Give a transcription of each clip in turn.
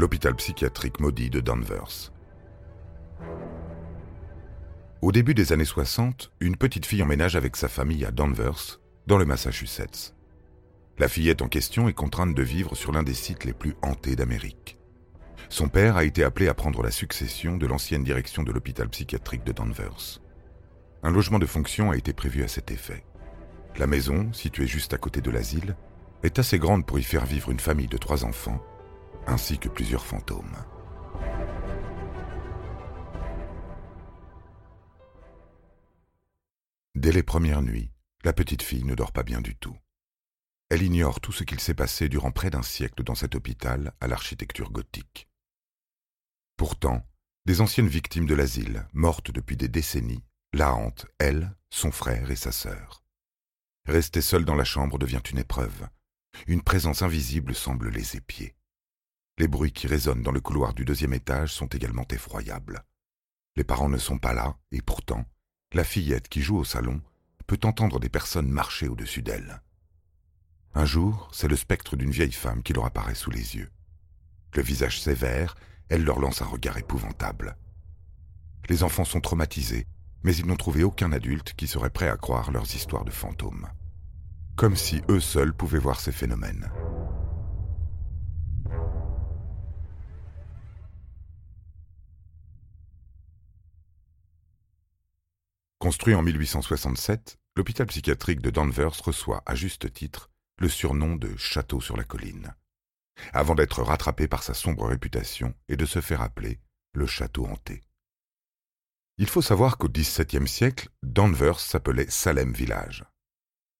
L'hôpital psychiatrique maudit de Danvers. Au début des années 60, une petite fille emménage avec sa famille à Danvers, dans le Massachusetts. La fillette en question est contrainte de vivre sur l'un des sites les plus hantés d'Amérique. Son père a été appelé à prendre la succession de l'ancienne direction de l'hôpital psychiatrique de Danvers. Un logement de fonction a été prévu à cet effet. La maison, située juste à côté de l'asile, est assez grande pour y faire vivre une famille de trois enfants ainsi que plusieurs fantômes. Dès les premières nuits, la petite fille ne dort pas bien du tout. Elle ignore tout ce qu'il s'est passé durant près d'un siècle dans cet hôpital à l'architecture gothique. Pourtant, des anciennes victimes de l'asile, mortes depuis des décennies, la hantent, elle, son frère et sa sœur. Rester seule dans la chambre devient une épreuve. Une présence invisible semble les épier. Les bruits qui résonnent dans le couloir du deuxième étage sont également effroyables. Les parents ne sont pas là, et pourtant, la fillette qui joue au salon peut entendre des personnes marcher au-dessus d'elle. Un jour, c'est le spectre d'une vieille femme qui leur apparaît sous les yeux. Le visage sévère, elle leur lance un regard épouvantable. Les enfants sont traumatisés, mais ils n'ont trouvé aucun adulte qui serait prêt à croire leurs histoires de fantômes. Comme si eux seuls pouvaient voir ces phénomènes. Construit en 1867, l'hôpital psychiatrique de Danvers reçoit, à juste titre, le surnom de Château sur la colline, avant d'être rattrapé par sa sombre réputation et de se faire appeler le Château hanté. Il faut savoir qu'au XVIIe siècle, Danvers s'appelait Salem Village.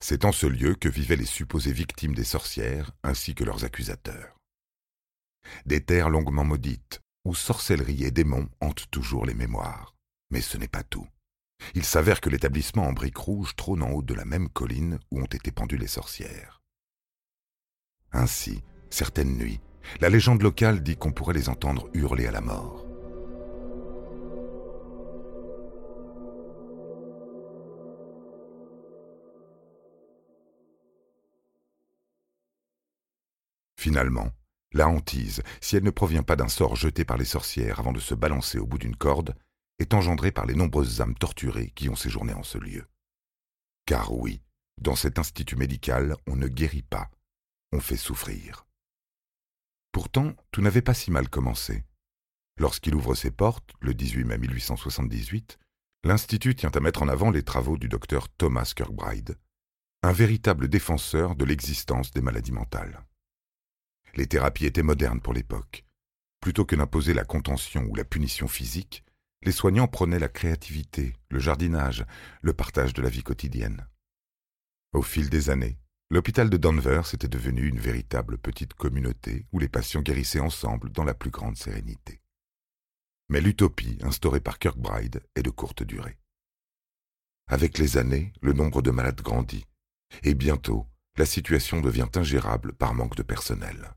C'est en ce lieu que vivaient les supposées victimes des sorcières ainsi que leurs accusateurs. Des terres longuement maudites, où sorcellerie et démons hantent toujours les mémoires. Mais ce n'est pas tout. Il s'avère que l'établissement en briques rouges trône en haut de la même colline où ont été pendues les sorcières. Ainsi, certaines nuits, la légende locale dit qu'on pourrait les entendre hurler à la mort. Finalement, la hantise, si elle ne provient pas d'un sort jeté par les sorcières avant de se balancer au bout d'une corde, est engendré par les nombreuses âmes torturées qui ont séjourné en ce lieu. Car oui, dans cet institut médical, on ne guérit pas, on fait souffrir. Pourtant, tout n'avait pas si mal commencé. Lorsqu'il ouvre ses portes, le 18 mai 1878, l'Institut tient à mettre en avant les travaux du docteur Thomas Kirkbride, un véritable défenseur de l'existence des maladies mentales. Les thérapies étaient modernes pour l'époque. Plutôt que d'imposer la contention ou la punition physique, les soignants prenaient la créativité, le jardinage, le partage de la vie quotidienne. Au fil des années, l'hôpital de Danvers était devenu une véritable petite communauté où les patients guérissaient ensemble dans la plus grande sérénité. Mais l'utopie instaurée par Kirkbride est de courte durée. Avec les années, le nombre de malades grandit, et bientôt, la situation devient ingérable par manque de personnel.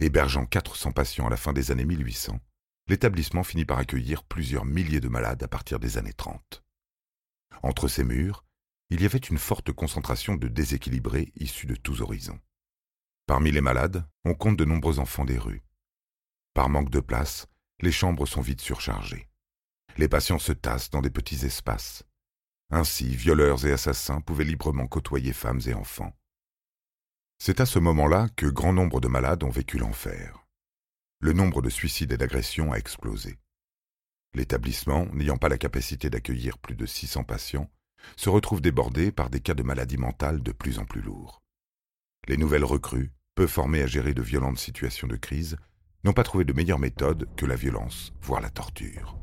Hébergeant 400 patients à la fin des années 1800, l'établissement finit par accueillir plusieurs milliers de malades à partir des années 30. Entre ces murs, il y avait une forte concentration de déséquilibrés issus de tous horizons. Parmi les malades, on compte de nombreux enfants des rues. Par manque de place, les chambres sont vite surchargées. Les patients se tassent dans des petits espaces. Ainsi, violeurs et assassins pouvaient librement côtoyer femmes et enfants. C'est à ce moment-là que grand nombre de malades ont vécu l'enfer le nombre de suicides et d'agressions a explosé. L'établissement, n'ayant pas la capacité d'accueillir plus de 600 patients, se retrouve débordé par des cas de maladies mentales de plus en plus lourds. Les nouvelles recrues, peu formées à gérer de violentes situations de crise, n'ont pas trouvé de meilleure méthode que la violence, voire la torture.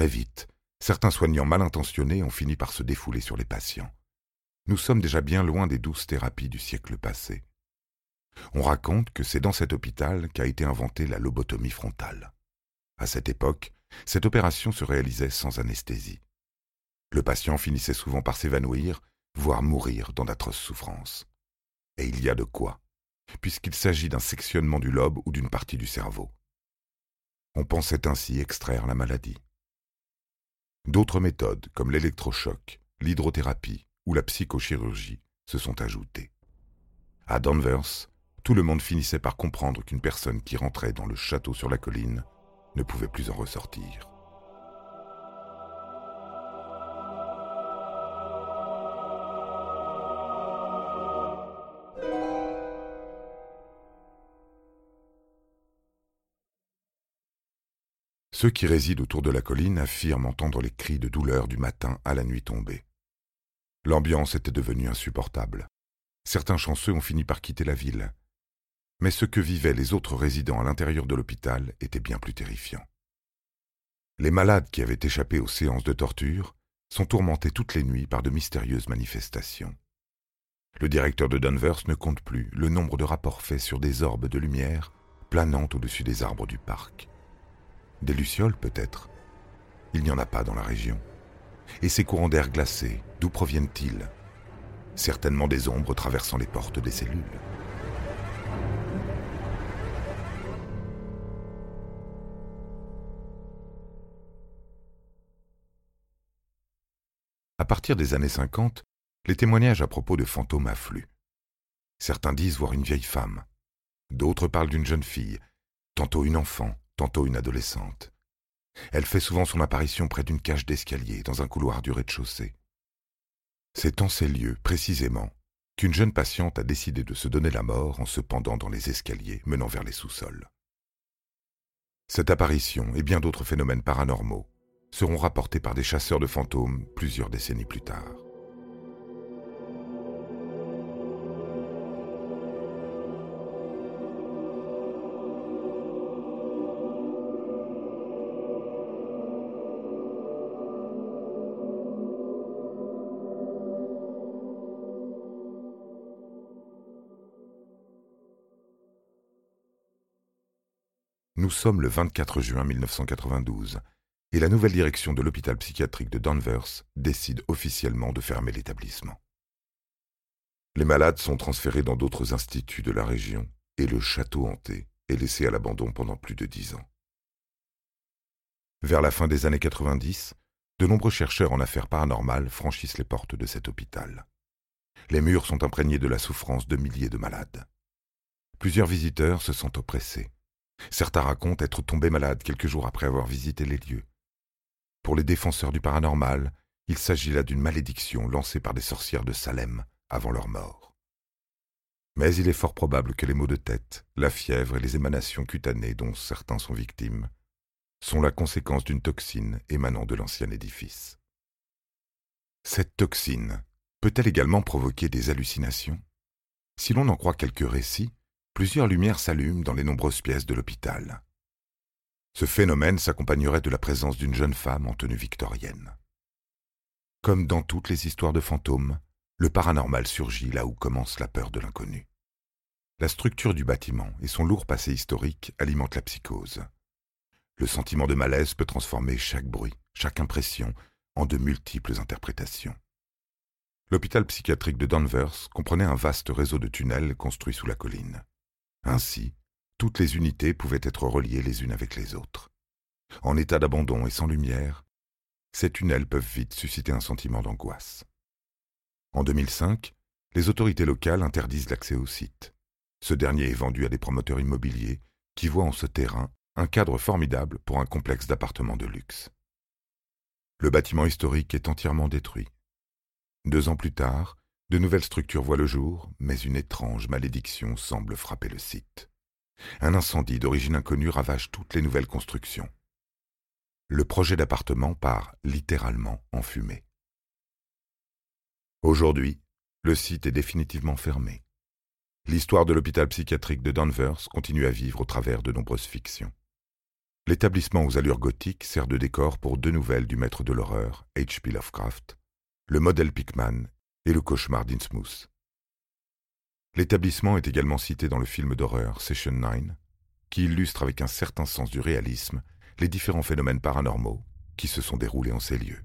Très vite, certains soignants mal intentionnés ont fini par se défouler sur les patients. Nous sommes déjà bien loin des douces thérapies du siècle passé. On raconte que c'est dans cet hôpital qu'a été inventée la lobotomie frontale. À cette époque, cette opération se réalisait sans anesthésie. Le patient finissait souvent par s'évanouir, voire mourir dans d'atroces souffrances. Et il y a de quoi, puisqu'il s'agit d'un sectionnement du lobe ou d'une partie du cerveau. On pensait ainsi extraire la maladie. D'autres méthodes, comme l'électrochoc, l'hydrothérapie ou la psychochirurgie, se sont ajoutées. À Danvers, tout le monde finissait par comprendre qu'une personne qui rentrait dans le château sur la colline ne pouvait plus en ressortir. Ceux qui résident autour de la colline affirment entendre les cris de douleur du matin à la nuit tombée. L'ambiance était devenue insupportable. Certains chanceux ont fini par quitter la ville. Mais ce que vivaient les autres résidents à l'intérieur de l'hôpital était bien plus terrifiant. Les malades qui avaient échappé aux séances de torture sont tourmentés toutes les nuits par de mystérieuses manifestations. Le directeur de Danvers ne compte plus le nombre de rapports faits sur des orbes de lumière planant au-dessus des arbres du parc. Des lucioles peut-être. Il n'y en a pas dans la région. Et ces courants d'air glacés, d'où proviennent-ils? Certainement des ombres traversant les portes des cellules. À partir des années 50, les témoignages à propos de fantômes affluent. Certains disent voir une vieille femme, d'autres parlent d'une jeune fille, tantôt une enfant, tantôt une adolescente. Elle fait souvent son apparition près d'une cage d'escalier dans un couloir du rez-de-chaussée. C'est en ces lieux, précisément, qu'une jeune patiente a décidé de se donner la mort en se pendant dans les escaliers menant vers les sous-sols. Cette apparition et bien d'autres phénomènes paranormaux seront rapportés par des chasseurs de fantômes plusieurs décennies plus tard. Nous sommes le 24 juin 1992 et la nouvelle direction de l'hôpital psychiatrique de Danvers décide officiellement de fermer l'établissement. Les malades sont transférés dans d'autres instituts de la région et le château hanté est laissé à l'abandon pendant plus de dix ans. Vers la fin des années 90, de nombreux chercheurs en affaires paranormales franchissent les portes de cet hôpital. Les murs sont imprégnés de la souffrance de milliers de malades. Plusieurs visiteurs se sentent oppressés. Certains racontent être tombés malades quelques jours après avoir visité les lieux. Pour les défenseurs du paranormal, il s'agit là d'une malédiction lancée par des sorcières de Salem avant leur mort. Mais il est fort probable que les maux de tête, la fièvre et les émanations cutanées dont certains sont victimes sont la conséquence d'une toxine émanant de l'ancien édifice. Cette toxine peut-elle également provoquer des hallucinations? Si l'on en croit quelques récits, plusieurs lumières s'allument dans les nombreuses pièces de l'hôpital. Ce phénomène s'accompagnerait de la présence d'une jeune femme en tenue victorienne. Comme dans toutes les histoires de fantômes, le paranormal surgit là où commence la peur de l'inconnu. La structure du bâtiment et son lourd passé historique alimentent la psychose. Le sentiment de malaise peut transformer chaque bruit, chaque impression, en de multiples interprétations. L'hôpital psychiatrique de Danvers comprenait un vaste réseau de tunnels construits sous la colline. Ainsi, toutes les unités pouvaient être reliées les unes avec les autres. En état d'abandon et sans lumière, ces tunnels peuvent vite susciter un sentiment d'angoisse. En 2005, les autorités locales interdisent l'accès au site. Ce dernier est vendu à des promoteurs immobiliers qui voient en ce terrain un cadre formidable pour un complexe d'appartements de luxe. Le bâtiment historique est entièrement détruit. Deux ans plus tard, de nouvelles structures voient le jour, mais une étrange malédiction semble frapper le site. Un incendie d'origine inconnue ravage toutes les nouvelles constructions. Le projet d'appartement part littéralement en fumée. Aujourd'hui, le site est définitivement fermé. L'histoire de l'hôpital psychiatrique de Danvers continue à vivre au travers de nombreuses fictions. L'établissement aux allures gothiques sert de décor pour deux nouvelles du maître de l'horreur, H.P. Lovecraft, Le modèle Pickman et Le cauchemar d'Innsmouth. L'établissement est également cité dans le film d'horreur Session 9, qui illustre avec un certain sens du réalisme les différents phénomènes paranormaux qui se sont déroulés en ces lieux.